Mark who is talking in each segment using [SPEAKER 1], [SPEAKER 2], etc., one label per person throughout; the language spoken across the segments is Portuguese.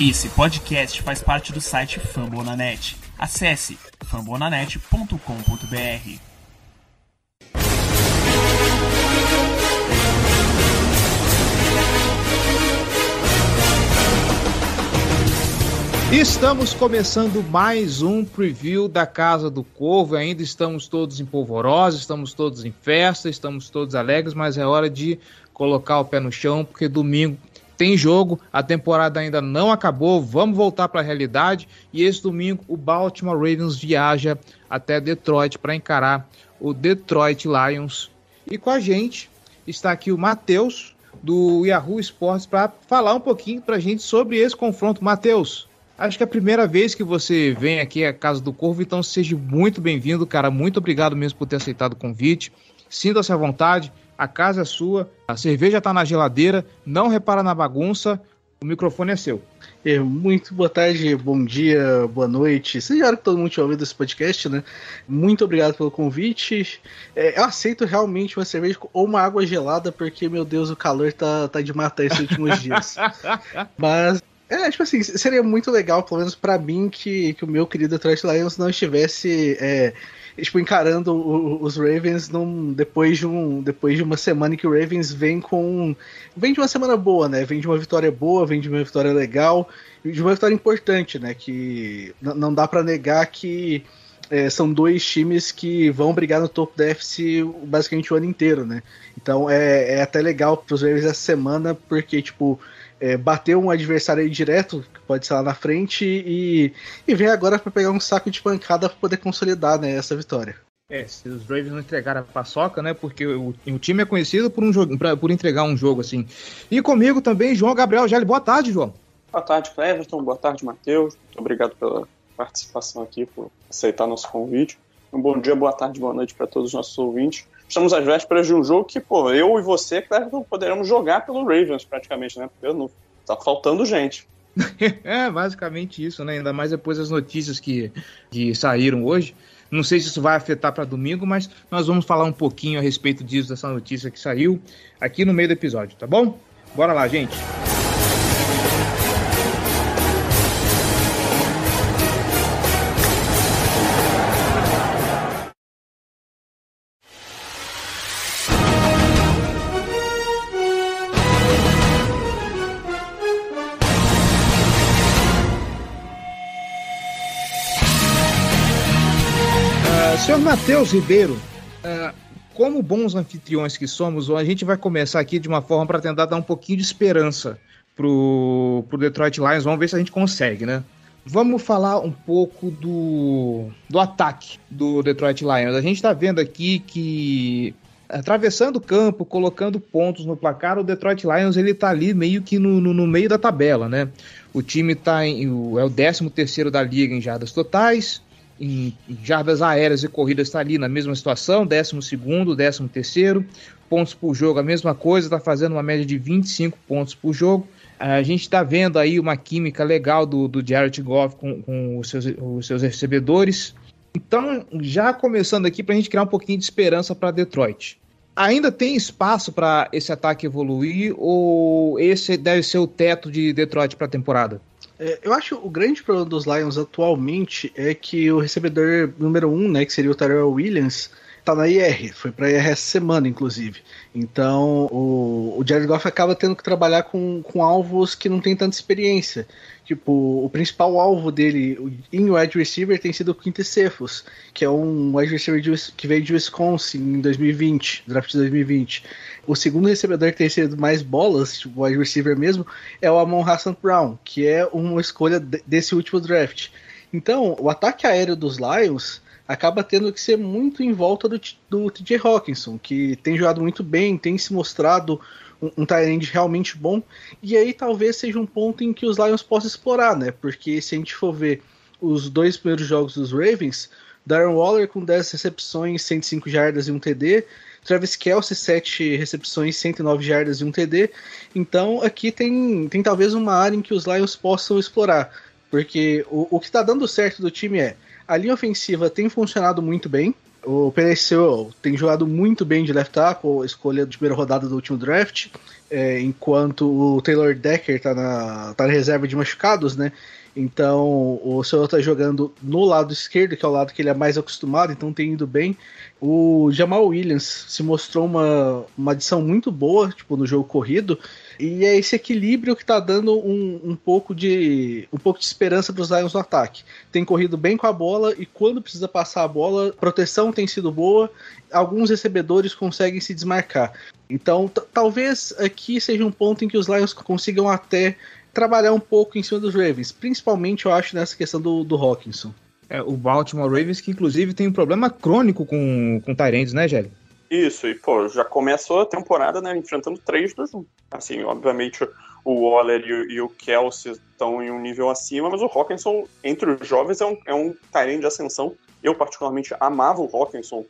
[SPEAKER 1] Esse podcast faz parte do site Fambonanet. Acesse fambonanet.com.br.
[SPEAKER 2] Estamos começando mais um preview da Casa do Corvo. Ainda estamos todos em polvorosa, estamos todos em festa, estamos todos alegres, mas é hora de colocar o pé no chão, porque domingo tem jogo, a temporada ainda não acabou, vamos voltar para a realidade. E esse domingo o Baltimore Ravens viaja até Detroit para encarar o Detroit Lions. E com a gente está aqui o Matheus, do Yahoo Sports, para falar um pouquinho para a gente sobre esse confronto. Matheus, acho que é a primeira vez que você vem aqui à Casa do Corvo, então seja muito bem-vindo, cara. Muito obrigado mesmo por ter aceitado o convite. Sinta-se à vontade a casa é sua, a cerveja está na geladeira, não repara na bagunça, o microfone é seu.
[SPEAKER 3] É, muito boa tarde, bom dia, boa noite. Seja hora que todo mundo tinha ouvido esse podcast, né? Muito obrigado pelo convite. É, eu aceito realmente uma cerveja ou uma água gelada, porque, meu Deus, o calor tá, tá de matar esses últimos dias. Mas é, tipo assim, seria muito legal, pelo menos para mim, que, que o meu querido Detroit Lions não estivesse é, tipo, encarando o, os Ravens num, depois, de um, depois de uma semana em que o Ravens vem com. Vem de uma semana boa, né? Vem de uma vitória boa, vem de uma vitória legal, de uma vitória importante, né? Que não dá para negar que. É, são dois times que vão brigar no topo da FC basicamente o ano inteiro, né? Então é, é até legal para os Ravens essa semana, porque, tipo, é, bater um adversário aí direto, que pode ser lá na frente, e, e vem agora para pegar um saco de pancada para poder consolidar né, essa vitória.
[SPEAKER 2] É, se os Ravens não entregaram a paçoca, né? Porque o, o time é conhecido por, um jogo, pra, por entregar um jogo assim. E comigo também, João Gabriel Gelli. Boa tarde, João.
[SPEAKER 4] Boa tarde, Cleverton. Boa tarde, Matheus. Muito obrigado pela participação aqui, por aceitar nosso convite. Um bom dia, boa tarde, boa noite para todos os nossos ouvintes. Estamos às vésperas de um jogo que, pô, eu e você, Cleverton, poderemos jogar pelo Ravens praticamente, né? Porque não, tá faltando gente.
[SPEAKER 2] é, basicamente isso, né? Ainda mais depois das notícias que, que saíram hoje. Não sei se isso vai afetar para domingo, mas nós vamos falar um pouquinho a respeito disso, dessa notícia que saiu aqui no meio do episódio, tá bom? Bora lá, gente. Matheus Ribeiro, uh, como bons anfitriões que somos, a gente vai começar aqui de uma forma para tentar dar um pouquinho de esperança pro, pro Detroit Lions. Vamos ver se a gente consegue, né? Vamos falar um pouco do, do ataque do Detroit Lions. A gente está vendo aqui que atravessando o campo, colocando pontos no placar, o Detroit Lions ele tá ali meio que no, no, no meio da tabela, né? O time tá em, é o 13 terceiro da liga em jardas totais, em jardas aéreas e corridas está ali na mesma situação, 12 13 terceiro, pontos por jogo a mesma coisa, está fazendo uma média de 25 pontos por jogo. A gente está vendo aí uma química legal do, do Jared Goff com, com os, seus, os seus recebedores. Então, já começando aqui para a gente criar um pouquinho de esperança para Detroit. Ainda tem espaço para esse ataque evoluir ou esse deve ser o teto de Detroit para a temporada?
[SPEAKER 3] É, eu acho que o grande problema dos Lions atualmente é que o recebedor número um, né, que seria o Tyrell Williams, tá na IR, foi pra IR essa semana, inclusive. Então o, o Jared Goff acaba tendo que trabalhar com, com alvos que não tem tanta experiência. Tipo, o principal alvo dele em wide receiver tem sido o Quinte Cephas, que é um wide receiver de, que veio de Wisconsin em 2020, draft de 2020. O segundo recebedor que tem sido mais bolas, tipo, wide receiver mesmo, é o Amon Hassan Brown, que é uma escolha desse último draft. Então, o ataque aéreo dos Lions acaba tendo que ser muito em volta do, do TJ Hawkinson, que tem jogado muito bem, tem se mostrado um, um tight realmente bom, e aí talvez seja um ponto em que os Lions possam explorar, né? Porque se a gente for ver os dois primeiros jogos dos Ravens, Darren Waller com 10 recepções, 105 jardas e um TD, Travis Kelsey, 7 recepções, 109 jardas e um TD. Então aqui tem, tem talvez uma área em que os Lions possam explorar. Porque o, o que está dando certo do time é a linha ofensiva tem funcionado muito bem. O PSO tem jogado muito bem de left tackle, escolha de primeira rodada do último draft, é, enquanto o Taylor Decker tá na, tá na reserva de machucados, né? Então o Senhor tá jogando no lado esquerdo, que é o lado que ele é mais acostumado, então tem ido bem. O Jamal Williams se mostrou uma, uma adição muito boa, tipo, no jogo corrido. E é esse equilíbrio que tá dando um, um pouco de um pouco de esperança para os Lions no ataque. Tem corrido bem com a bola e quando precisa passar a bola, proteção tem sido boa. Alguns recebedores conseguem se desmarcar. Então, talvez aqui seja um ponto em que os Lions consigam até trabalhar um pouco em cima dos Ravens, principalmente eu acho nessa questão do, do Hawkinson.
[SPEAKER 2] É, o Baltimore Ravens que inclusive tem um problema crônico com, com Tyrants, né, Gélio?
[SPEAKER 4] Isso, e pô, já começou a temporada, né, enfrentando 3 2 1. Assim, obviamente o Waller e, e o Kelsey estão em um nível acima, mas o Hawkinson, entre os jovens, é um, é um de ascensão. Eu, particularmente, amava o Hawkinson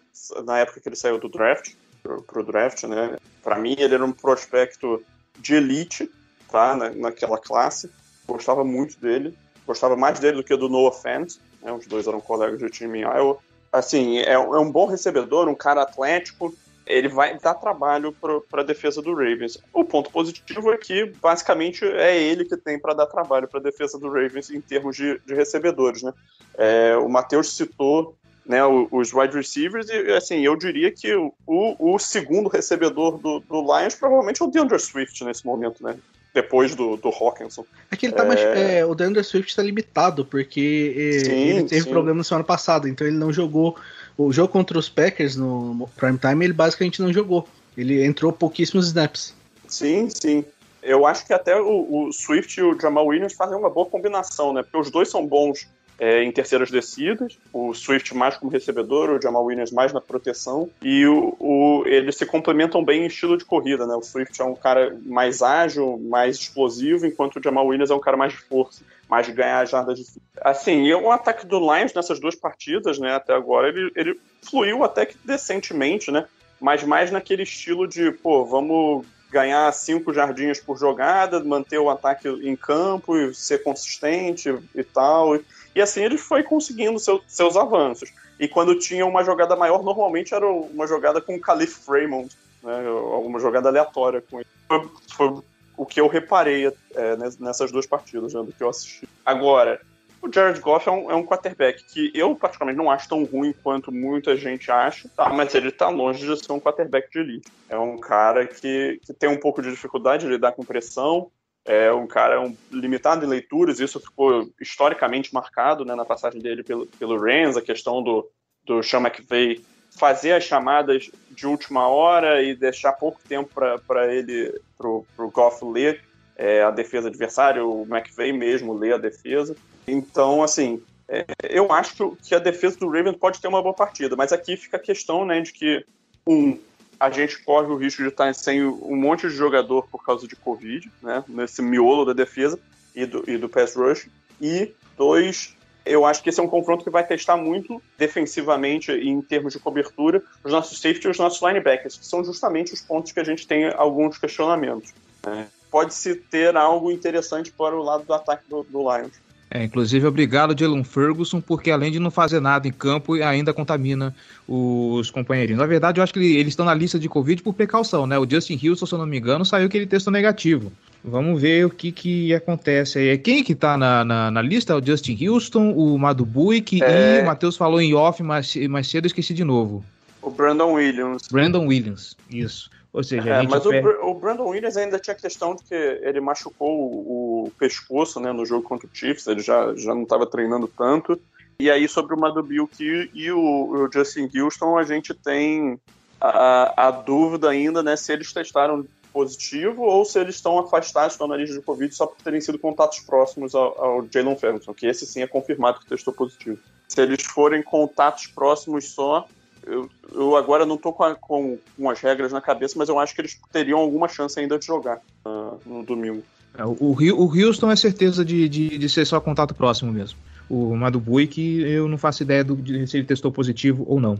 [SPEAKER 4] na época que ele saiu do draft, pro, pro draft, né? Para mim, ele era um prospecto de elite, tá, na, naquela classe. Gostava muito dele. Gostava mais dele do que do Noah Fant, né? Os dois eram colegas de time em Iowa assim, é, é um bom recebedor, um cara atlético, ele vai dar trabalho para a defesa do Ravens. O ponto positivo é que, basicamente, é ele que tem para dar trabalho para a defesa do Ravens em termos de, de recebedores. Né? É, o Matheus citou né, os wide receivers, e assim, eu diria que o, o segundo recebedor do, do Lions provavelmente é o DeAndre Swift nesse momento, né? Depois do, do Hawkinson.
[SPEAKER 3] É que ele tá é... mais. É, o DeAndre Swift tá limitado, porque sim, ele teve sim. problema na semana passada, então ele não jogou. O jogo contra os Packers no Prime Time, ele basicamente não jogou. Ele entrou pouquíssimos snaps.
[SPEAKER 4] Sim, sim. Eu acho que até o, o Swift e o Jamal Williams fazem uma boa combinação, né? Porque os dois são bons é, em terceiras descidas, o Swift mais como recebedor, o Jamal Williams mais na proteção, e o, o, eles se complementam bem em estilo de corrida, né? O Swift é um cara mais ágil, mais explosivo, enquanto o Jamal Williams é um cara mais de força, mais ganhar jardas de Assim, e o ataque do Lions nessas duas partidas, né, até agora, ele, ele fluiu até que decentemente, né? Mas mais naquele estilo de, pô, vamos ganhar cinco jardinhas por jogada, manter o ataque em campo e ser consistente e tal. E assim ele foi conseguindo seu, seus avanços. E quando tinha uma jogada maior, normalmente era uma jogada com o Caliph Raymond, né? Alguma jogada aleatória com ele. Foi, foi o que eu reparei é, nessas duas partidas, né, do que eu assisti. Agora, o Jared Goff é um, é um quarterback que eu, particularmente, não acho tão ruim quanto muita gente acha, tá? mas ele tá longe de ser um quarterback de elite. É um cara que, que tem um pouco de dificuldade de lidar com pressão, é um cara um, limitado em leituras, isso ficou historicamente marcado né, na passagem dele pelo, pelo Rams, a questão do, do Sean McVay fazer as chamadas de última hora e deixar pouco tempo para ele, para o Goff ler é, a defesa adversária, o McVay mesmo ler a defesa. Então, assim, é, eu acho que a defesa do Ravens pode ter uma boa partida, mas aqui fica a questão né, de que, um, a gente corre o risco de estar sem um monte de jogador por causa de Covid, né? Nesse miolo da defesa e do, e do pass rush. E dois, eu acho que esse é um confronto que vai testar muito defensivamente em termos de cobertura os nossos safety e os nossos linebackers, que são justamente os pontos que a gente tem alguns questionamentos. Né? Pode-se ter algo interessante para o lado do ataque do, do Lions.
[SPEAKER 2] É, inclusive, obrigado, Dylan Ferguson, porque além de não fazer nada em campo, ainda contamina os companheirinhos. Na verdade, eu acho que eles estão na lista de Covid por precaução, né? O Justin Houston, se eu não me engano, saiu que ele testou negativo. Vamos ver o que, que acontece aí. Quem que tá na, na, na lista? O Justin Houston, o Madu Buick é... e o Matheus falou em off mais, mais cedo, esqueci de novo.
[SPEAKER 4] O Brandon Williams.
[SPEAKER 2] Brandon Williams, isso. Ou seja,
[SPEAKER 4] é, mas perde... o, Brandon Williams ainda tinha a questão de que ele machucou o, o pescoço né, no jogo contra o Chiefs, ele já, já não estava treinando tanto. E aí, sobre o Madubuke e o, o Justin Houston, a gente tem a, a, dúvida ainda né, se eles testaram positivo ou se eles estão afastados da nariz de Covid só por terem sido contatos próximos ao, ao Jalen Ferguson, que esse sim é confirmado que testou positivo. Se eles forem contatos próximos só, eu, eu agora não estou com, com, com, as regras na cabeça, mas eu acho que eles teriam alguma chance ainda de jogar uh, no domingo.
[SPEAKER 2] É, o, o Houston é certeza de, de, de, ser só contato próximo mesmo. O Madubui, que eu não faço ideia do, de se ele testou positivo ou não.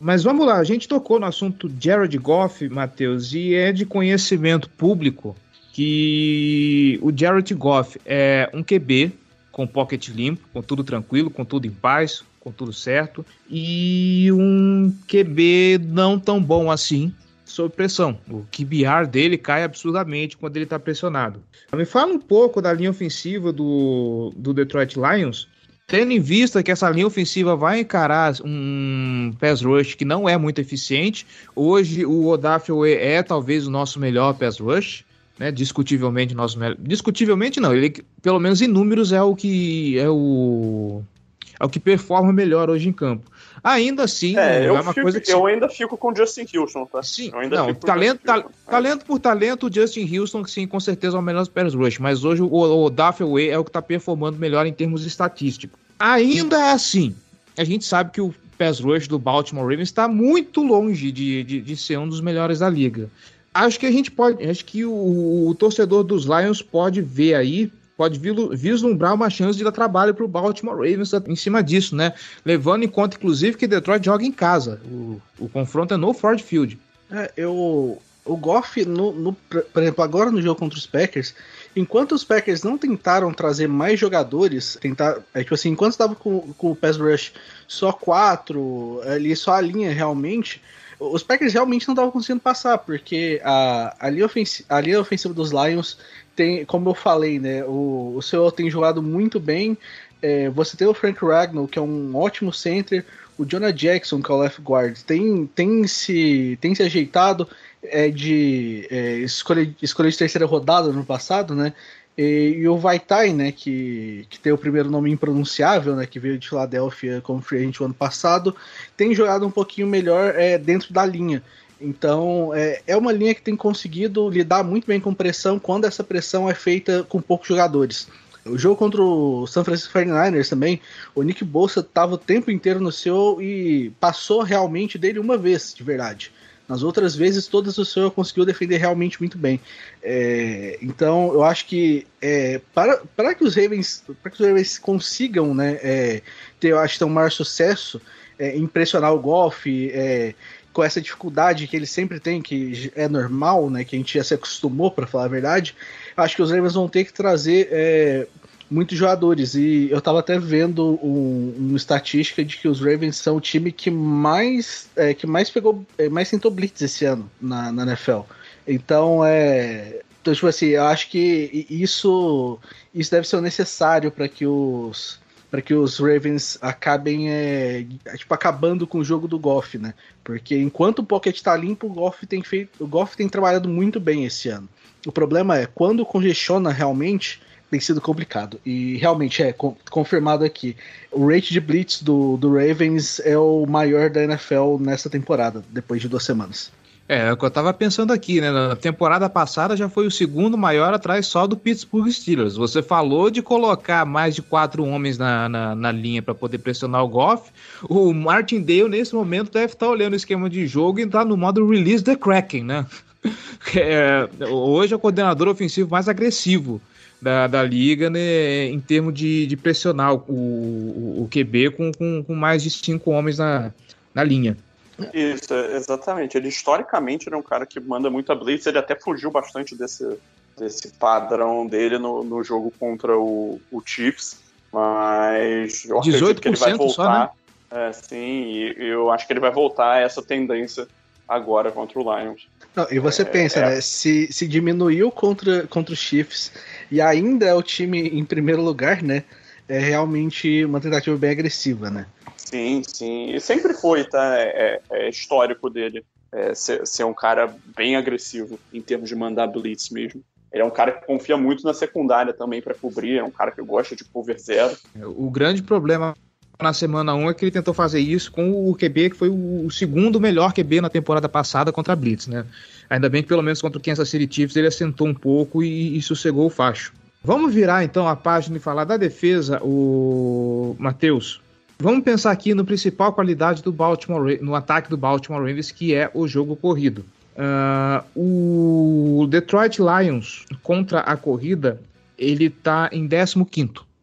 [SPEAKER 2] Mas vamos lá, a gente tocou no assunto Jared Goff, Matheus, e é de conhecimento público que o Jared Goff é um QB com pocket limpo, com tudo tranquilo, com tudo em paz, com tudo certo. E um QB não tão bom assim, sob pressão. O QBR dele cai absurdamente quando ele está pressionado. Me fala um pouco da linha ofensiva do, do Detroit Lions, tendo em vista que essa linha ofensiva vai encarar um pass rush que não é muito eficiente. Hoje o Odafe é talvez o nosso melhor pass rush. Né, discutivelmente nosso melhor. Discutivelmente não, ele pelo menos em números é o que é o é o que performa melhor hoje em campo. Ainda assim,
[SPEAKER 4] é,
[SPEAKER 2] é
[SPEAKER 4] uma fico, coisa que. Eu ainda fico com o Justin Houston, tá?
[SPEAKER 2] Sim, não, talento, ta, talento por talento, o Justin Houston, sim, com certeza é o melhor pass rush, mas hoje o, o Duffy é o que está performando melhor em termos estatísticos. Ainda assim, a gente sabe que o pass rush do Baltimore Ravens está muito longe de, de, de, ser um dos melhores da liga. Acho que a gente pode, acho que o, o torcedor dos Lions pode ver aí pode vislumbrar uma chance de dar trabalho para o Baltimore Ravens em cima disso, né? Levando em conta, inclusive, que Detroit joga em casa. O, o confronto é no Ford Field.
[SPEAKER 3] É, eu. O Goff, no, no, por exemplo, agora no jogo contra os Packers, enquanto os Packers não tentaram trazer mais jogadores, tentar, é, tipo assim, enquanto estava com, com o pass rush só quatro, ali só a linha realmente, os Packers realmente não estavam conseguindo passar, porque a, a, linha ofensiva, a linha ofensiva dos Lions tem, como eu falei, né? O, o seu tem jogado muito bem. É, você tem o Frank Ragnall, que é um ótimo center. O Jonah Jackson, que é o left guard, tem, tem, se, tem se ajeitado é, de é, escolha, escolha de terceira rodada no passado, né? E, e, o Vaitai, né, que, que tem o primeiro nome impronunciável, né, que veio de Filadélfia como free agent o ano passado, tem jogado um pouquinho melhor é, dentro da linha. Então, é, é uma linha que tem conseguido lidar muito bem com pressão quando essa pressão é feita com poucos jogadores. O jogo contra o San Francisco 49ers também, o Nick Bolsa estava o tempo inteiro no seu e passou realmente dele uma vez, de verdade. Nas outras vezes, todas o seu conseguiu defender realmente muito bem. É, então, eu acho que é, para, para que os Ravens, para que os Ravens consigam, né, é, ter, eu acho, um maior sucesso, é, impressionar o Golf, é, com essa dificuldade que ele sempre tem, que é normal, né? Que a gente já se acostumou, para falar a verdade. Acho que os Ravens vão ter que trazer é, muitos jogadores. E eu tava até vendo um, uma estatística de que os Ravens são o time que mais, é, que mais pegou, é, mais tentou blitz esse ano na, na NFL. Então, é. Então, tipo assim, eu acho que isso, isso deve ser necessário para que os para que os Ravens acabem é, tipo, acabando com o jogo do Goff, né? Porque enquanto o pocket tá limpo, o Goff tem feito, o Goff tem trabalhado muito bem esse ano. O problema é quando congestiona realmente tem sido complicado. E realmente é confirmado aqui. O rate de blitz do, do Ravens é o maior da NFL nessa temporada, depois de duas semanas.
[SPEAKER 2] É, é o que eu tava pensando aqui, né? Na temporada passada já foi o segundo maior atrás só do Pittsburgh Steelers. Você falou de colocar mais de quatro homens na, na, na linha para poder pressionar o Goff. O Martin Dale, nesse momento, deve estar tá olhando o esquema de jogo e entrar no modo Release the Kraken, né? É, hoje é o coordenador ofensivo mais agressivo da, da liga né, em termos de, de pressionar o, o, o QB com, com, com mais de cinco homens na, na linha.
[SPEAKER 4] Isso, exatamente. Ele historicamente era um cara que manda muita blitz, ele até fugiu bastante desse, desse padrão dele no, no jogo contra o, o Chiefs, mas eu acredito que ele vai voltar. Só, né? é, sim, e eu acho que ele vai voltar a essa tendência agora contra o Lions.
[SPEAKER 3] Não, e você é, pensa, é... né? Se, se diminuiu contra, contra os Chiefs e ainda é o time em primeiro lugar, né? É realmente uma tentativa bem agressiva, né?
[SPEAKER 4] Sim, sim. E sempre foi, tá? É, é, é histórico dele é, ser, ser, um cara bem agressivo em termos de mandar blitz mesmo. Ele é um cara que confia muito na secundária também para cobrir, é um cara que gosta de cover zero.
[SPEAKER 2] O grande problema na semana 1 é que ele tentou fazer isso com o QB, que foi o segundo melhor QB na temporada passada contra a Blitz, né? Ainda bem que pelo menos contra o Kansas City Chiefs ele assentou um pouco e, e sossegou o facho. Vamos virar então a página e falar da defesa, o Matheus. Vamos pensar aqui no principal qualidade do Baltimore, no ataque do Baltimore Ravens, que é o jogo corrido. Uh, o Detroit Lions contra a corrida, ele está em 15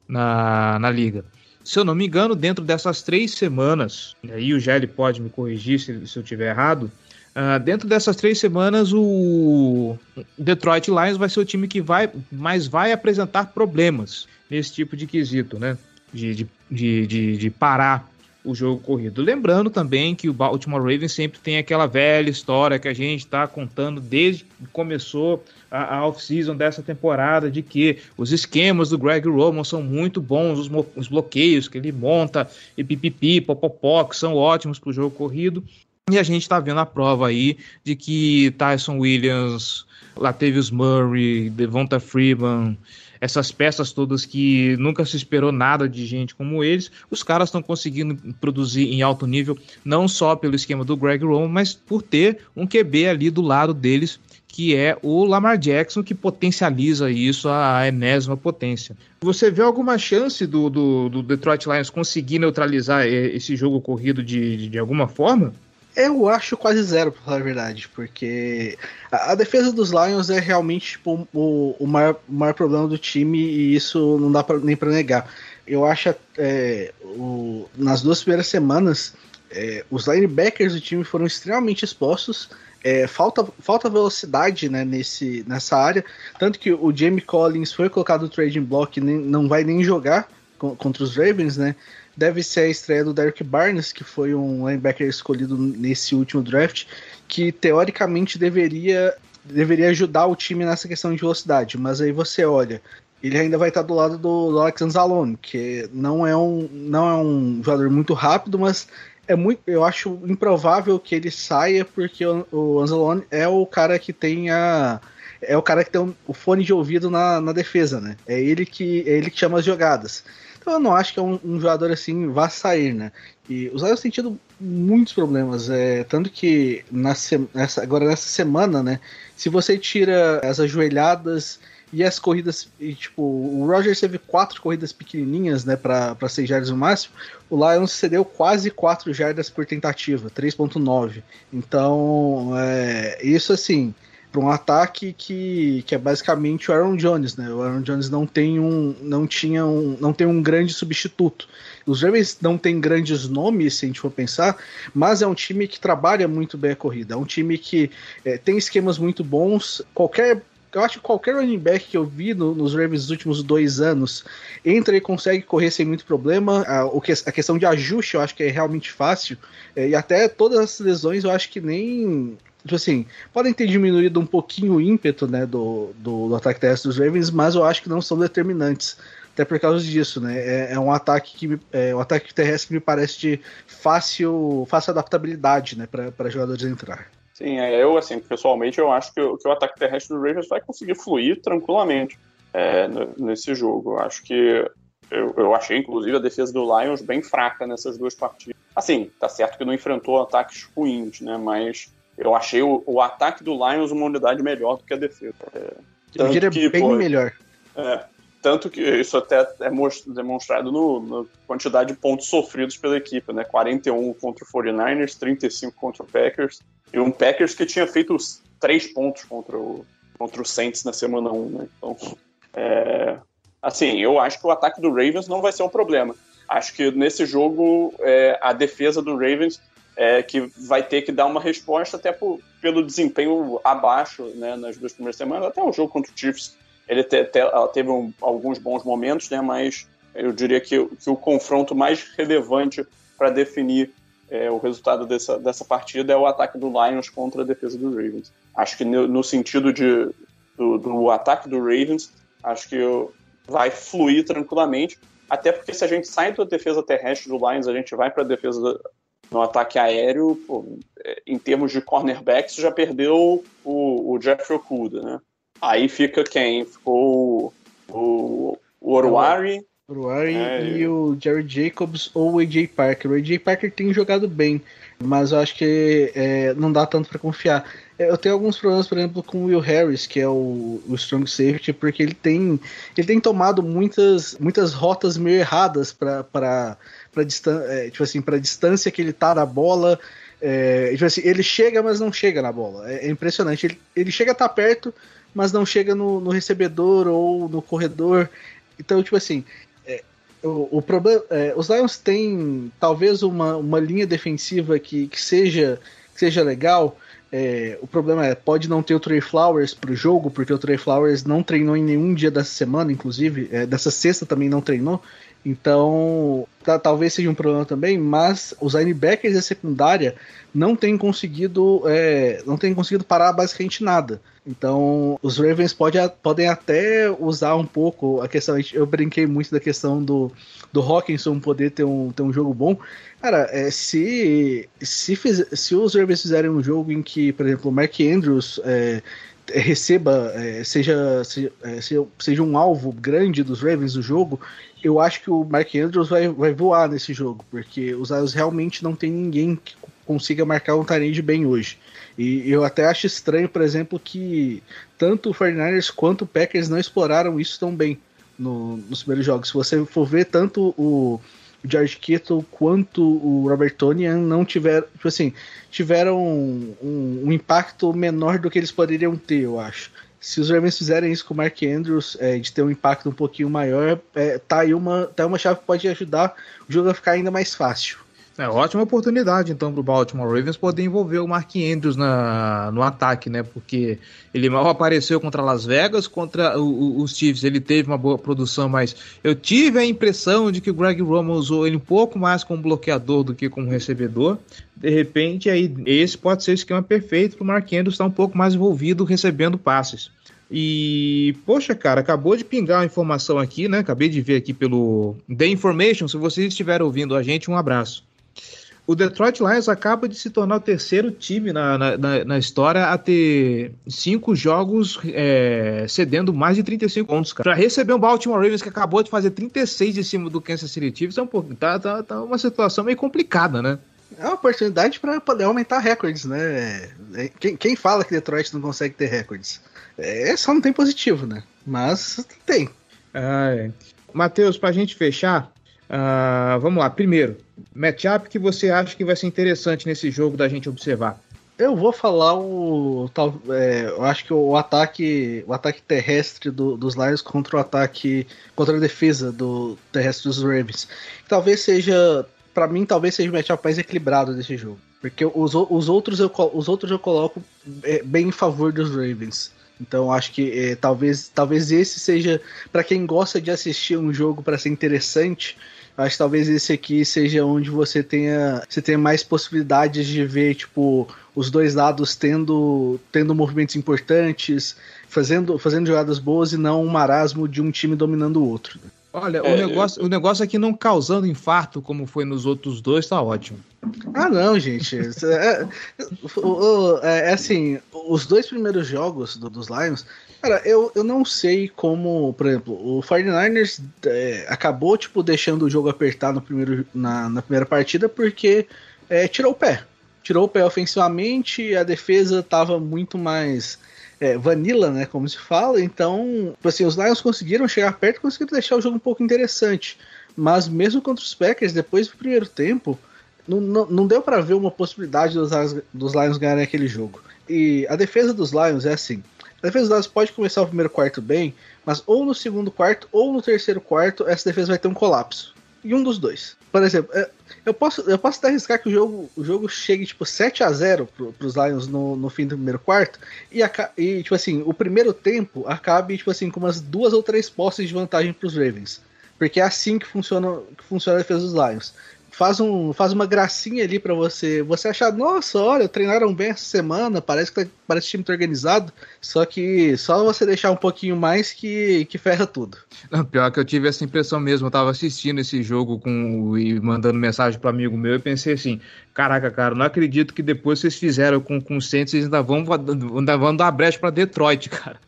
[SPEAKER 2] na, na liga. Se eu não me engano, dentro dessas três semanas, e aí o Gelli pode me corrigir se, se eu estiver errado, Uh, dentro dessas três semanas, o Detroit Lions vai ser o time que vai, mais vai apresentar problemas nesse tipo de quesito, né? De, de, de, de, de parar o jogo corrido. Lembrando também que o Baltimore Ravens sempre tem aquela velha história que a gente está contando desde que começou a, a off-season dessa temporada, de que os esquemas do Greg Roman são muito bons, os, os bloqueios que ele monta, e pipipi, popopó, que são ótimos para o jogo corrido. E a gente está vendo a prova aí de que Tyson Williams, Latavius Murray, Devonta Freeman, essas peças todas que nunca se esperou nada de gente como eles, os caras estão conseguindo produzir em alto nível, não só pelo esquema do Greg Roman, mas por ter um QB ali do lado deles, que é o Lamar Jackson, que potencializa isso à enésima potência. Você vê alguma chance do, do, do Detroit Lions conseguir neutralizar esse jogo corrido de, de alguma forma?
[SPEAKER 3] Eu acho quase zero, pra falar a verdade, porque a, a defesa dos Lions é realmente tipo, o, o, maior, o maior problema do time e isso não dá pra, nem para negar. Eu acho é, o, nas duas primeiras semanas é, os linebackers do time foram extremamente expostos. É, falta, falta velocidade né, nesse, nessa área. Tanto que o Jamie Collins foi colocado no trading block e não vai nem jogar contra os Ravens, né? Deve ser a estreia do Derek Barnes, que foi um linebacker escolhido nesse último draft, que teoricamente deveria, deveria ajudar o time nessa questão de velocidade. Mas aí você olha, ele ainda vai estar do lado do, Alex Anzalone, que não é, um, não é um jogador muito rápido, mas é muito, eu acho improvável que ele saia, porque o, o Anzalone é o cara que tem a é o cara que tem o fone de ouvido na, na defesa, né? É ele que é ele que chama as jogadas. Eu não acho que é um, um jogador assim vá sair, né? E os Lions têm tido muitos problemas, é, tanto que na nessa, agora nessa semana, né? Se você tira as ajoelhadas e as corridas, e, tipo, o Rogers teve quatro corridas pequenininhas, né, para 6 jardas no máximo, o Lions cedeu quase 4 jardas por tentativa, 3.9. Então, é, isso assim, para um ataque que, que é basicamente o Aaron Jones, né? O Aaron Jones não tem um não tinha um não tem um grande substituto. Os Ravens não têm grandes nomes, se a gente for pensar, mas é um time que trabalha muito bem a corrida. É um time que é, tem esquemas muito bons. Qualquer eu acho que qualquer running back que eu vi no, nos Ravens nos últimos dois anos entra e consegue correr sem muito problema. A, o que, a questão de ajuste eu acho que é realmente fácil. É, e até todas as lesões eu acho que nem tipo assim, podem ter diminuído um pouquinho o ímpeto né, do, do, do, ataque terrestre dos Ravens, mas eu acho que não são determinantes. Até por causa disso, né? É, é um ataque que é um ataque terrestre que me parece de fácil, fácil adaptabilidade né, para jogadores entrar.
[SPEAKER 4] Sim, é, eu, assim, pessoalmente, eu acho que, que o ataque terrestre dos Ravens vai conseguir fluir tranquilamente é, nesse jogo. Eu acho que eu, eu, achei, inclusive, a defesa do Lions bem fraca nessas duas partidas. Assim, tá certo que não enfrentou ataques ruins, né? Mas eu achei o, o, ataque do Lions uma unidade melhor do que a defesa. É,
[SPEAKER 3] eu diria que, bem pô, melhor.
[SPEAKER 4] É, tanto que isso até é demonstrado no, na quantidade de pontos sofridos pela equipe, né? 41 contra o 49ers, 35 contra o Packers, e um Packers que tinha feito os três pontos contra o, contra o Saints na semana 1, né? Então, é, assim, eu acho que o ataque do Ravens não vai ser um problema. Acho que nesse jogo é, a defesa do Ravens é, que vai ter que dar uma resposta até por, pelo desempenho abaixo né, nas duas primeiras semanas. Até o jogo contra o Chiefs ele te, te, teve um, alguns bons momentos, né, mas eu diria que, que o confronto mais relevante para definir é, o resultado dessa, dessa partida é o ataque do Lions contra a defesa do Ravens. Acho que no, no sentido de, do, do, ataque do Ravens, acho que vai fluir tranquilamente, até porque se a gente sai da defesa terrestre do Lions, a gente vai para a defesa no ataque aéreo, pô, em termos de cornerbacks, já perdeu o, o Jeffrey Okuda, né? Aí fica quem? Ficou o, o, o Oruari.
[SPEAKER 3] Oruari é, e o Jerry Jacobs ou o AJ Parker. O AJ Parker tem jogado bem, mas eu acho que é, não dá tanto para confiar. É, eu tenho alguns problemas, por exemplo, com o Will Harris, que é o, o strong safety, porque ele tem ele tem tomado muitas muitas rotas meio erradas para para distância, é, tipo assim, para distância que ele tá da bola. É, tipo assim, ele chega, mas não chega na bola. É, é impressionante. Ele, ele chega a estar tá perto, mas não chega no, no, recebedor ou no corredor. Então, tipo assim, é, o, o, problema. É, os Lions têm talvez uma, uma linha defensiva que, que seja, que seja legal. É, o problema é, pode não ter o Trey Flowers pro jogo, porque o Trey Flowers não treinou em nenhum dia dessa semana, inclusive, é, dessa sexta também não treinou. Então, tá, talvez seja um problema também, mas os linebackers da secundária não têm conseguido, é, não têm conseguido parar basicamente nada. Então, os Ravens pode, podem até usar um pouco a questão. Eu brinquei muito da questão do, do Hawkinson poder ter um, ter um jogo bom. Cara, é, se, se, fiz, se os Ravens fizerem um jogo em que, por exemplo, o Mark Andrews é, receba, é, seja, seja, é, seja um alvo grande dos Ravens do jogo, eu acho que o Mark Andrews vai, vai voar nesse jogo, porque os Lions realmente não tem ninguém que consiga marcar um Tyrande bem hoje. E eu até acho estranho, por exemplo, que tanto o 49ers quanto o Packers não exploraram isso tão bem no, nos primeiros jogos. Se você for ver, tanto o George Kittle quanto o Robert Tonian não tiveram, tipo assim, tiveram um, um, um impacto menor do que eles poderiam ter, eu acho se os Ravens fizerem isso com o Mark Andrews, é, de ter um impacto um pouquinho maior, é, tá aí uma, tá uma chave que pode ajudar o jogo a ficar ainda mais fácil.
[SPEAKER 2] É ótima oportunidade, então, para o Baltimore Ravens poder envolver o Mark Andrews na, no ataque, né? Porque ele mal apareceu contra Las Vegas, contra o, o, os Chiefs ele teve uma boa produção, mas eu tive a impressão de que o Greg Roman usou ele um pouco mais como bloqueador do que como recebedor. De repente, aí esse pode ser o esquema perfeito para o Mark Andrews estar um pouco mais envolvido recebendo passes. E, poxa, cara, acabou de pingar uma informação aqui, né? Acabei de ver aqui pelo The Information. Se vocês estiverem ouvindo a gente, um abraço o Detroit Lions acaba de se tornar o terceiro time na, na, na história a ter cinco jogos é, cedendo mais de 35 pontos, cara. Pra receber um Baltimore Ravens que acabou de fazer 36 em cima do Kansas City Chiefs, é um pouco, tá, tá, tá uma situação meio complicada, né?
[SPEAKER 3] É uma oportunidade para poder aumentar recordes, né? É, quem, quem, fala que Detroit não consegue ter recordes? É, só não tem positivo, né? Mas tem.
[SPEAKER 2] Ah, é. Matheus, pra gente fechar, Uh, vamos lá, primeiro, matchup que você acha que vai ser interessante nesse jogo da gente observar?
[SPEAKER 3] Eu vou falar o. Tal, é, eu acho que o ataque. O ataque terrestre do, dos Lions contra o ataque. contra a defesa do terrestre dos Ravens. Talvez seja. para mim, talvez seja o matchup mais equilibrado desse jogo. Porque os, os, outros, eu, os outros eu coloco é, bem em favor dos Ravens. Então acho que é, talvez, talvez esse seja para quem gosta de assistir um jogo para ser interessante. Acho que talvez esse aqui seja onde você tenha, você tenha mais possibilidades de ver tipo os dois lados tendo, tendo movimentos importantes, fazendo, fazendo jogadas boas e não um marasmo de um time dominando o outro.
[SPEAKER 2] Olha, é, o, negócio, o negócio aqui não causando infarto como foi nos outros dois, tá ótimo.
[SPEAKER 3] Ah, não, gente. é, é, é, assim, os dois primeiros jogos do, dos Lions, cara, eu, eu não sei como, por exemplo, o 49ers é, acabou, tipo, deixando o jogo apertar no primeiro, na, na primeira partida porque é, tirou o pé. Tirou o pé ofensivamente, a defesa tava muito mais é, vanilla, né, como se fala. Então, tipo assim, os Lions conseguiram chegar perto, conseguiram deixar o jogo um pouco interessante. Mas mesmo contra os Packers, depois do primeiro tempo, não, não, não deu para ver uma possibilidade dos, dos Lions ganharem aquele jogo. E a defesa dos Lions é assim: a defesa dos Lions pode começar o primeiro quarto bem, mas ou no segundo quarto ou no terceiro quarto essa defesa vai ter um colapso. E um dos dois. Por exemplo, é, eu posso, eu posso até arriscar que o jogo, o jogo chegue tipo 7 a 0 pro, pros Lions no, no fim do primeiro quarto e, e, tipo assim, o primeiro tempo acabe tipo assim com umas duas ou três posses de vantagem pros Ravens. Porque é assim que funciona, que funciona a defesa dos Lions faz, um, faz uma gracinha ali para você. Você achar, nossa, olha, treinaram bem essa semana, parece que tá, parece time tá organizado. Só que só você deixar um pouquinho mais que, que ferra tudo.
[SPEAKER 2] Não, pior que eu tive essa impressão mesmo. Eu tava assistindo esse jogo com e mandando mensagem para amigo meu e pensei assim: caraca, cara, não acredito que depois vocês fizeram com, com o Saints, vocês ainda vão, ainda vão dar brecha para Detroit, cara.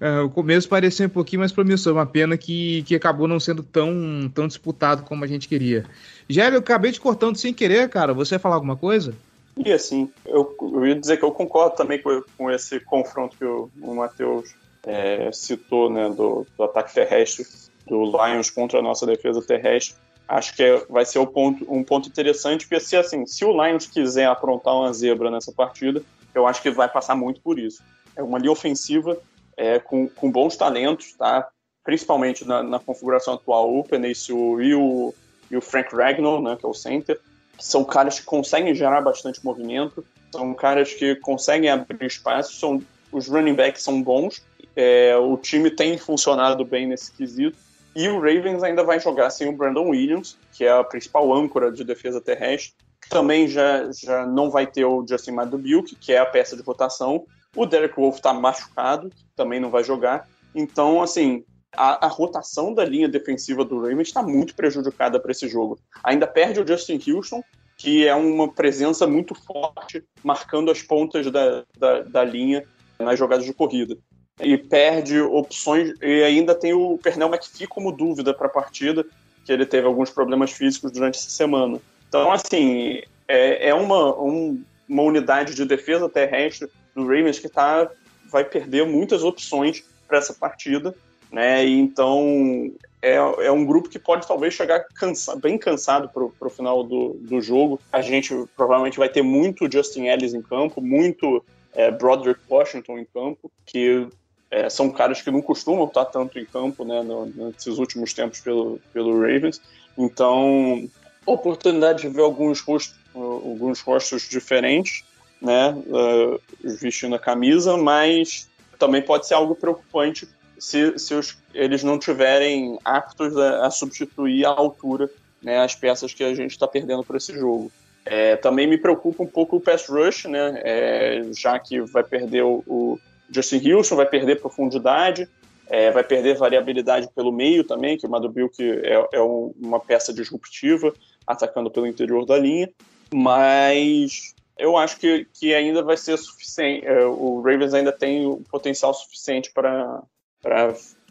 [SPEAKER 2] É, o começo parecia um pouquinho mais promissor, uma pena que, que acabou não sendo tão, tão disputado como a gente queria. Gélio, eu acabei te cortando sem querer, cara. Você ia falar alguma coisa?
[SPEAKER 4] E assim, eu, eu ia dizer que eu concordo também com, com esse confronto que o, o Matheus é, citou, né, do, do, ataque terrestre do Lions contra a nossa defesa terrestre. Acho que é, vai ser um ponto, um ponto interessante, porque se, assim, se o Lions quiser aprontar uma zebra nessa partida, eu acho que vai passar muito por isso. É uma linha ofensiva é, com, com bons talentos, tá? principalmente na, na configuração atual, o Penício e o, e o Frank Ragnall, né, que é o center, são caras que conseguem gerar bastante movimento. São caras que conseguem abrir espaço, são, os running backs são bons, é, o time tem funcionado bem nesse quesito. E o Ravens ainda vai jogar sem o Brandon Williams, que é a principal âncora de defesa terrestre. Também já, já não vai ter o Justin Madubuke, que é a peça de rotação. O Derek Wolf está machucado, também não vai jogar. Então, assim, a, a, rotação da linha defensiva do Ravens está muito prejudicada para esse jogo. Ainda perde o Justin Houston, que é uma presença muito forte, marcando as pontas da, da, da linha nas jogadas de corrida. E perde opções, e ainda tem o Pernell McPhee como dúvida para a partida, que ele teve alguns problemas físicos durante essa semana. Então, assim, é, é uma, um, uma unidade de defesa terrestre do Ravens que tá, vai perder muitas opções para essa partida, né? E então é, é um grupo que pode talvez chegar cansa, bem cansado para o final do, do jogo. A gente provavelmente vai ter muito Justin Ellis em campo, muito é, Broderick Washington em campo, que é, são caras que não costumam estar tanto em campo né, no, nesses últimos tempos pelo, pelo Ravens. Então, oportunidade de ver alguns rostos, alguns rostos diferentes, né, uh, vestindo a camisa, mas também pode ser algo preocupante se, se os, eles não tiverem aptos a, a, substituir a altura né, as peças que a gente está perdendo por esse jogo. É, também me preocupa um pouco o pass rush, né, é, já que vai perder o, o Justin Wilson, vai perder profundidade, é, vai perder variabilidade pelo meio também, que o Madubilk é, é um, uma peça disruptiva, atacando pelo interior da linha, mas eu acho que, que ainda vai ser suficiente. É, o Ravens ainda tem o potencial suficiente para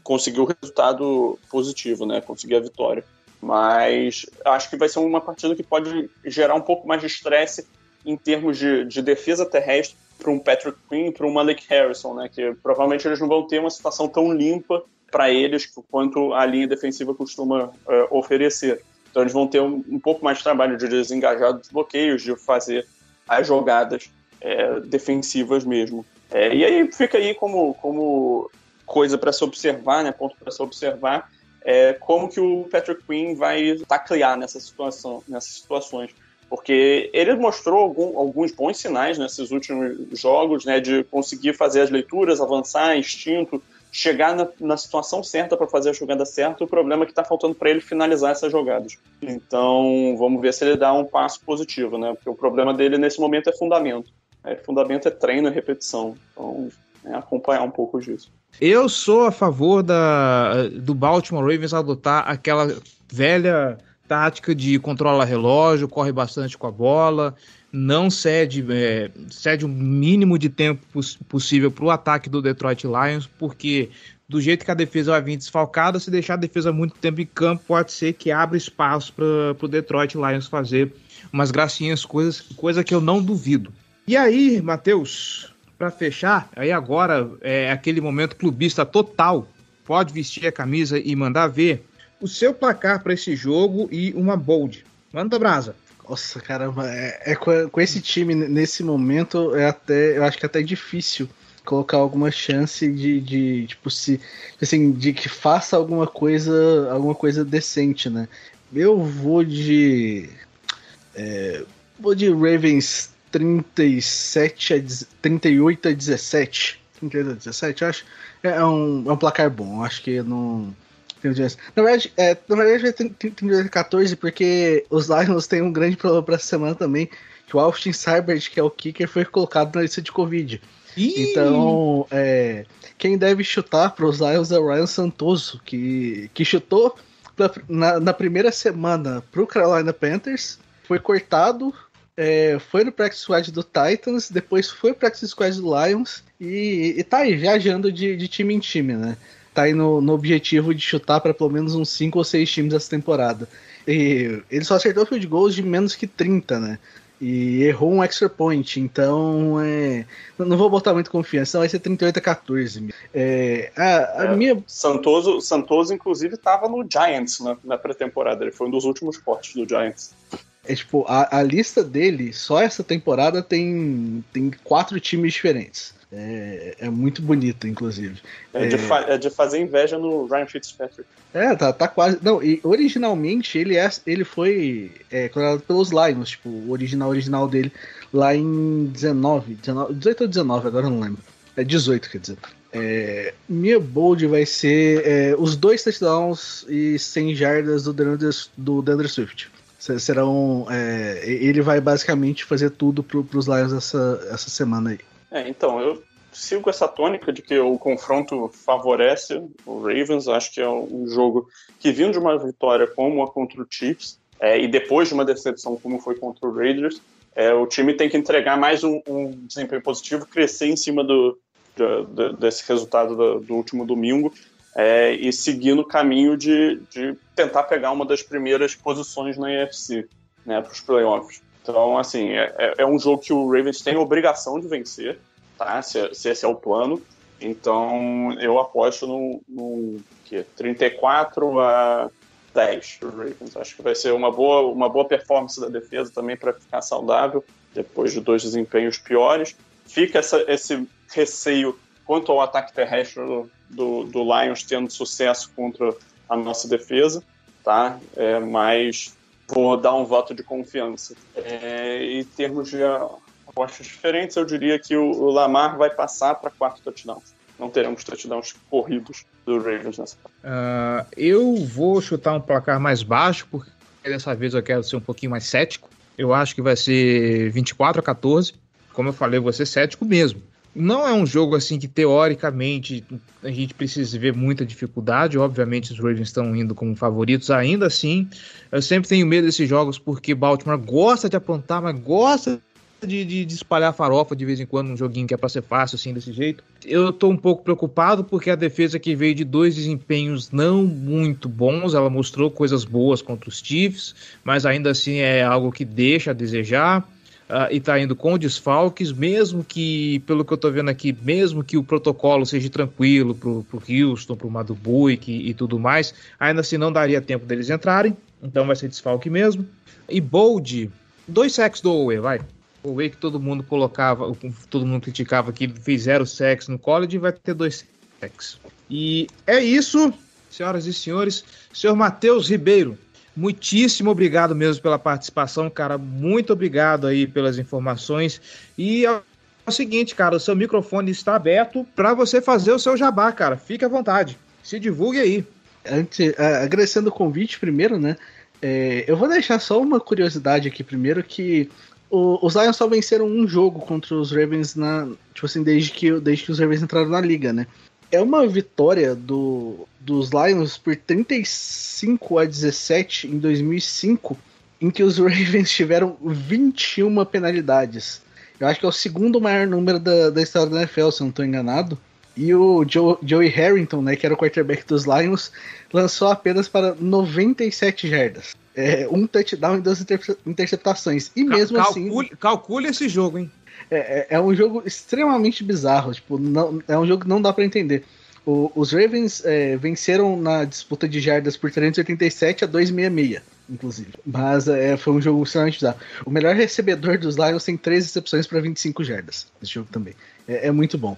[SPEAKER 4] conseguir o resultado positivo, né? Conseguir a vitória. Mas acho que vai ser uma partida que pode gerar um pouco mais de estresse em termos de, de defesa terrestre para um Patrick Quinn para um Malik Harrison, né? Que provavelmente eles não vão ter uma situação tão limpa para eles quanto a linha defensiva costuma uh, oferecer. Então eles vão ter um, um, pouco mais de trabalho de desengajar dos bloqueios, de fazer as jogadas é, defensivas mesmo. É, e aí fica aí como, como coisa para se observar, né, ponto para se observar, é, como que o Patrick Quinn vai taclear nessa situação, nessas situações. Porque ele mostrou algum, alguns bons sinais nesses últimos jogos, né, de conseguir fazer as leituras, avançar, instinto, chegar na, na situação certa para fazer a jogada certa. O problema é que está faltando para ele finalizar essas jogadas. Então, vamos ver se ele dá um passo positivo, né? Porque o problema dele nesse momento é fundamento. É, fundamento é treino e repetição. Então, é acompanhar um pouco disso.
[SPEAKER 2] Eu sou a favor da, do Baltimore Ravens adotar aquela velha tática de controla relógio, corre bastante com a bola, não cede, é, cede o mínimo de tempo poss possível para o ataque do Detroit Lions, porque do jeito que a defesa vai vir desfalcada, se deixar a defesa muito tempo em campo, pode ser que abra espaço para o Detroit Lions fazer umas gracinhas, coisas, coisa que eu não duvido. E aí, Matheus, para fechar, aí agora é aquele momento clubista total, pode vestir a camisa e mandar ver o seu placar para esse jogo e uma bold. Manda brasa.
[SPEAKER 3] Nossa, caramba, é, é com, com, esse time nesse momento é até, eu acho que é até difícil colocar alguma chance de, de tipo se assim de que faça alguma coisa alguma coisa decente, né? Eu vou de é, vou de Ravens 37 a 38 a 17. 38 a 17, acho. É um, é um placar bom. Acho que não na verdade, é, na verdade tem, tem, tem 14, porque os Lions têm um grande problema pra essa semana também, que o Austin Seibert, que é o kicker, foi colocado na lista de Covid. Ih! Então, é, quem deve chutar para os Lions é o Ryan Santoso, que, que chutou na, na, primeira semana para o Carolina Panthers, foi cortado, é, foi no practice squad do Titans, depois foi practice squad do Lions e, e tá aí viajando de, de time em time, né? tá aí no, no objetivo de chutar para pelo menos uns 5 ou 6 times essa temporada. E ele só acertou field goals de menos que 30, né? E errou um extra point, então é, não vou botar muito confiança, vai ser 38 a 14. É, a, a é, minha...
[SPEAKER 4] Santoso, Santoso, inclusive, estava no Giants na, na pré-temporada, ele foi um dos últimos cortes do Giants.
[SPEAKER 3] É tipo, a, a lista dele, só essa temporada tem, tem quatro times diferentes. É, é muito bonita, inclusive.
[SPEAKER 4] É, de, é de fazer inveja no Ryan Fitzpatrick.
[SPEAKER 3] É, tá, tá quase. Não, e originalmente ele, é, ele foi é, pelos Lions, tipo, o original original dele, lá em 19, 19 18 ou 19, agora eu não lembro. É 18, quer dizer. É, minha bold vai ser é, os dois touchdowns e 100 jardas do do DeAndre Swift. Serão. É, ele vai basicamente fazer tudo para os Lions essa, essa semana aí.
[SPEAKER 4] É, então, eu sigo essa tônica de que o confronto favorece o Ravens. Acho que é um jogo que, vindo de uma vitória como a contra o Chiefs, é, e depois de uma decepção como foi contra o Raiders, é, o time tem que entregar mais um, um desempenho positivo, crescer em cima do, desse resultado do, do último domingo é, e seguir no caminho de, de, tentar pegar uma das primeiras posições na EFC né, para os playoffs. Então, assim, é, é, é, um jogo que o Ravens tem obrigação de vencer, tá? Se, se esse é o plano. Então, eu aposto no, no que, 34 a 10 para o Ravens. Acho que vai ser uma boa, uma boa performance da defesa também para ficar saudável depois de dois desempenhos piores. Fica essa, esse receio quanto ao ataque terrestre do, do, Lions tendo sucesso contra a nossa defesa, tá? É, mas vou dar um voto de confiança. É, em termos de apostas diferentes, eu diria que o, o Lamar vai passar para quatro touchdowns. Não teremos touchdowns corridos do Ravens nessa
[SPEAKER 2] uh, Eu vou chutar um placar mais baixo, porque dessa vez eu quero ser um pouquinho mais cético. Eu acho que vai ser 24 a 14. Como eu falei, eu vou ser cético mesmo. Não é um jogo assim que teoricamente a gente precisa ver muita dificuldade. Obviamente os Ravens estão indo como favoritos. Ainda assim, eu sempre tenho medo desses jogos porque Baltimore gosta de apontar, mas gosta de, de, de, espalhar farofa de vez em quando num joguinho que é para ser fácil assim desse jeito. Eu tô um pouco preocupado porque a defesa que veio de dois desempenhos não muito bons, ela mostrou coisas boas contra os Chiefs, mas ainda assim é algo que deixa a desejar uh, e está indo com desfalques, mesmo que, pelo que eu estou vendo aqui, mesmo que o protocolo seja tranquilo para o Houston, para o Madubuik e, e tudo mais, ainda assim não daria tempo deles entrarem, então vai ser desfalque mesmo. E Bold, dois sacks do Owe, vai. O Owe que todo mundo colocava, todo mundo criticava que fez zero sacks no college, vai ter dois sacks. E é isso, senhoras e senhores. Senhor Matheus Ribeiro, Muitíssimo obrigado mesmo pela participação, cara. Muito obrigado aí pelas informações. E é o seguinte, cara, o seu microfone está aberto para você fazer o seu jabá, cara. Fique à vontade. Se divulgue aí.
[SPEAKER 3] Antes, uh, agradecendo o convite primeiro, né? É, eu vou deixar só uma curiosidade aqui primeiro que o, os Lions só venceram um jogo contra os Ravens na, tipo assim, desde que, desde que os Ravens entraram na liga, né? É uma vitória do, dos Lions por 35 a 17 em 2005, em que os Ravens tiveram 21 penalidades. Eu acho que é o segundo maior número da, da história da NFL, se eu não estou enganado. E o Joe, Joey Harrington, né, que era o quarterback dos Lions, lançou apenas para 97 jardas. É, um touchdown e duas interceptações. E mesmo
[SPEAKER 2] Cal
[SPEAKER 3] assim.
[SPEAKER 2] Calcule, calcule esse jogo, hein?
[SPEAKER 3] É, é, é, um jogo extremamente bizarro. Tipo, não, é um jogo que não dá para entender. O, os Ravens é, venceram na disputa de jardas por 387 a 266, inclusive. Mas é, foi um jogo extremamente bizarro. O melhor recebedor dos Lions tem três recepções para 25 jardas. Esse jogo também. É, é muito bom.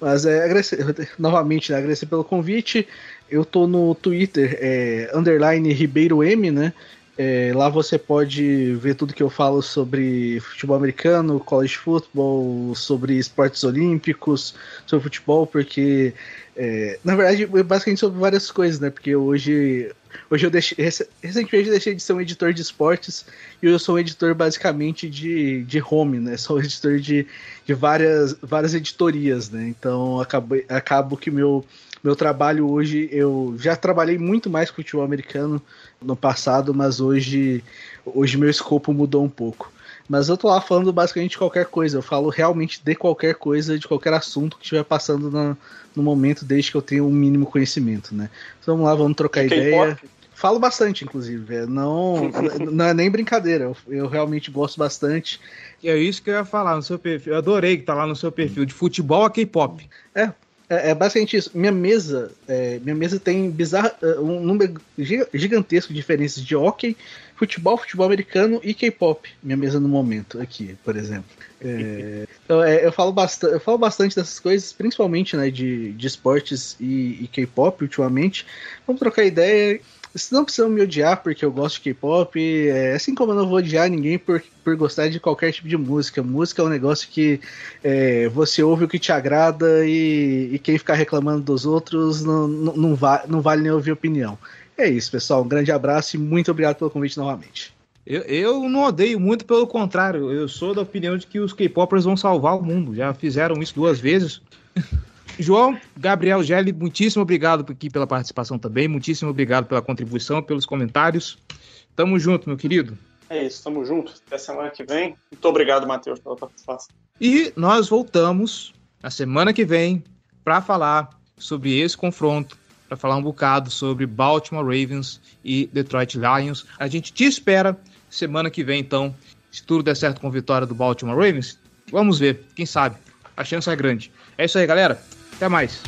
[SPEAKER 3] Mas é, agradecer, novamente, né, agradecer pelo convite. Eu tô no Twitter, é, underline Ribeiro M, né? É, lá você pode ver tudo que eu falo sobre futebol americano, college football, sobre esportes olímpicos, sobre futebol, porque é, na verdade é basicamente sobre várias coisas, né? Porque hoje, hoje eu deixei, recentemente eu deixei de ser um editor de esportes e eu sou um editor basicamente de, de home, né? Sou editor de, de várias, várias editorias, né? Então acabo, acabo que meu meu trabalho hoje, eu já trabalhei muito mais com futebol americano no passado, mas hoje, hoje meu escopo mudou um pouco. Mas eu tô lá falando basicamente de qualquer coisa. Eu falo realmente de qualquer coisa, de qualquer assunto que estiver passando no, no momento, desde que eu tenha um mínimo conhecimento, né? Então vamos lá, vamos trocar ideia. Falo bastante, inclusive. É, não, não é nem brincadeira. Eu, eu, realmente gosto bastante.
[SPEAKER 2] É isso que eu ia falar no seu perfil. Eu adorei que tá lá no seu perfil, de futebol a K-pop.
[SPEAKER 3] É, É, é, basicamente isso. Minha mesa, é, minha mesa tem bizarro, é, um número gigantesco de diferenças de hockey, futebol, futebol americano e K-pop. Minha mesa no momento aqui, por exemplo. É, então, é, eu, falo bastante, eu falo bastante dessas coisas, principalmente né, de, de esportes e, e K-pop ultimamente. Vamos trocar ideia vocês não precisam me odiar porque eu gosto de K-pop, é, assim como eu não vou odiar ninguém por, por gostar de qualquer tipo de música. Música é um negócio que é, você ouve o que te agrada e, e quem ficar reclamando dos outros não, não, não, va não vale nem ouvir opinião. É isso, pessoal. Um grande abraço e muito obrigado pelo convite novamente.
[SPEAKER 2] Eu, eu não odeio muito, pelo contrário. Eu sou da opinião de que os K-popers vão salvar o mundo. Já fizeram isso duas vezes. João Gabriel Gelli, muitíssimo obrigado aqui pela participação também, muitíssimo obrigado pela contribuição, pelos comentários. Tamo junto, meu querido.
[SPEAKER 4] É isso, tamo junto. Até semana que vem. Muito obrigado, Matheus, pela participação.
[SPEAKER 2] E nós voltamos na semana que vem para falar sobre esse confronto, para falar um bocado sobre Baltimore Ravens e Detroit Lions. A gente te espera semana que vem, então, se tudo der certo com a vitória do Baltimore Ravens. Vamos ver, quem sabe. A chance é grande. É isso aí, galera. Até mais.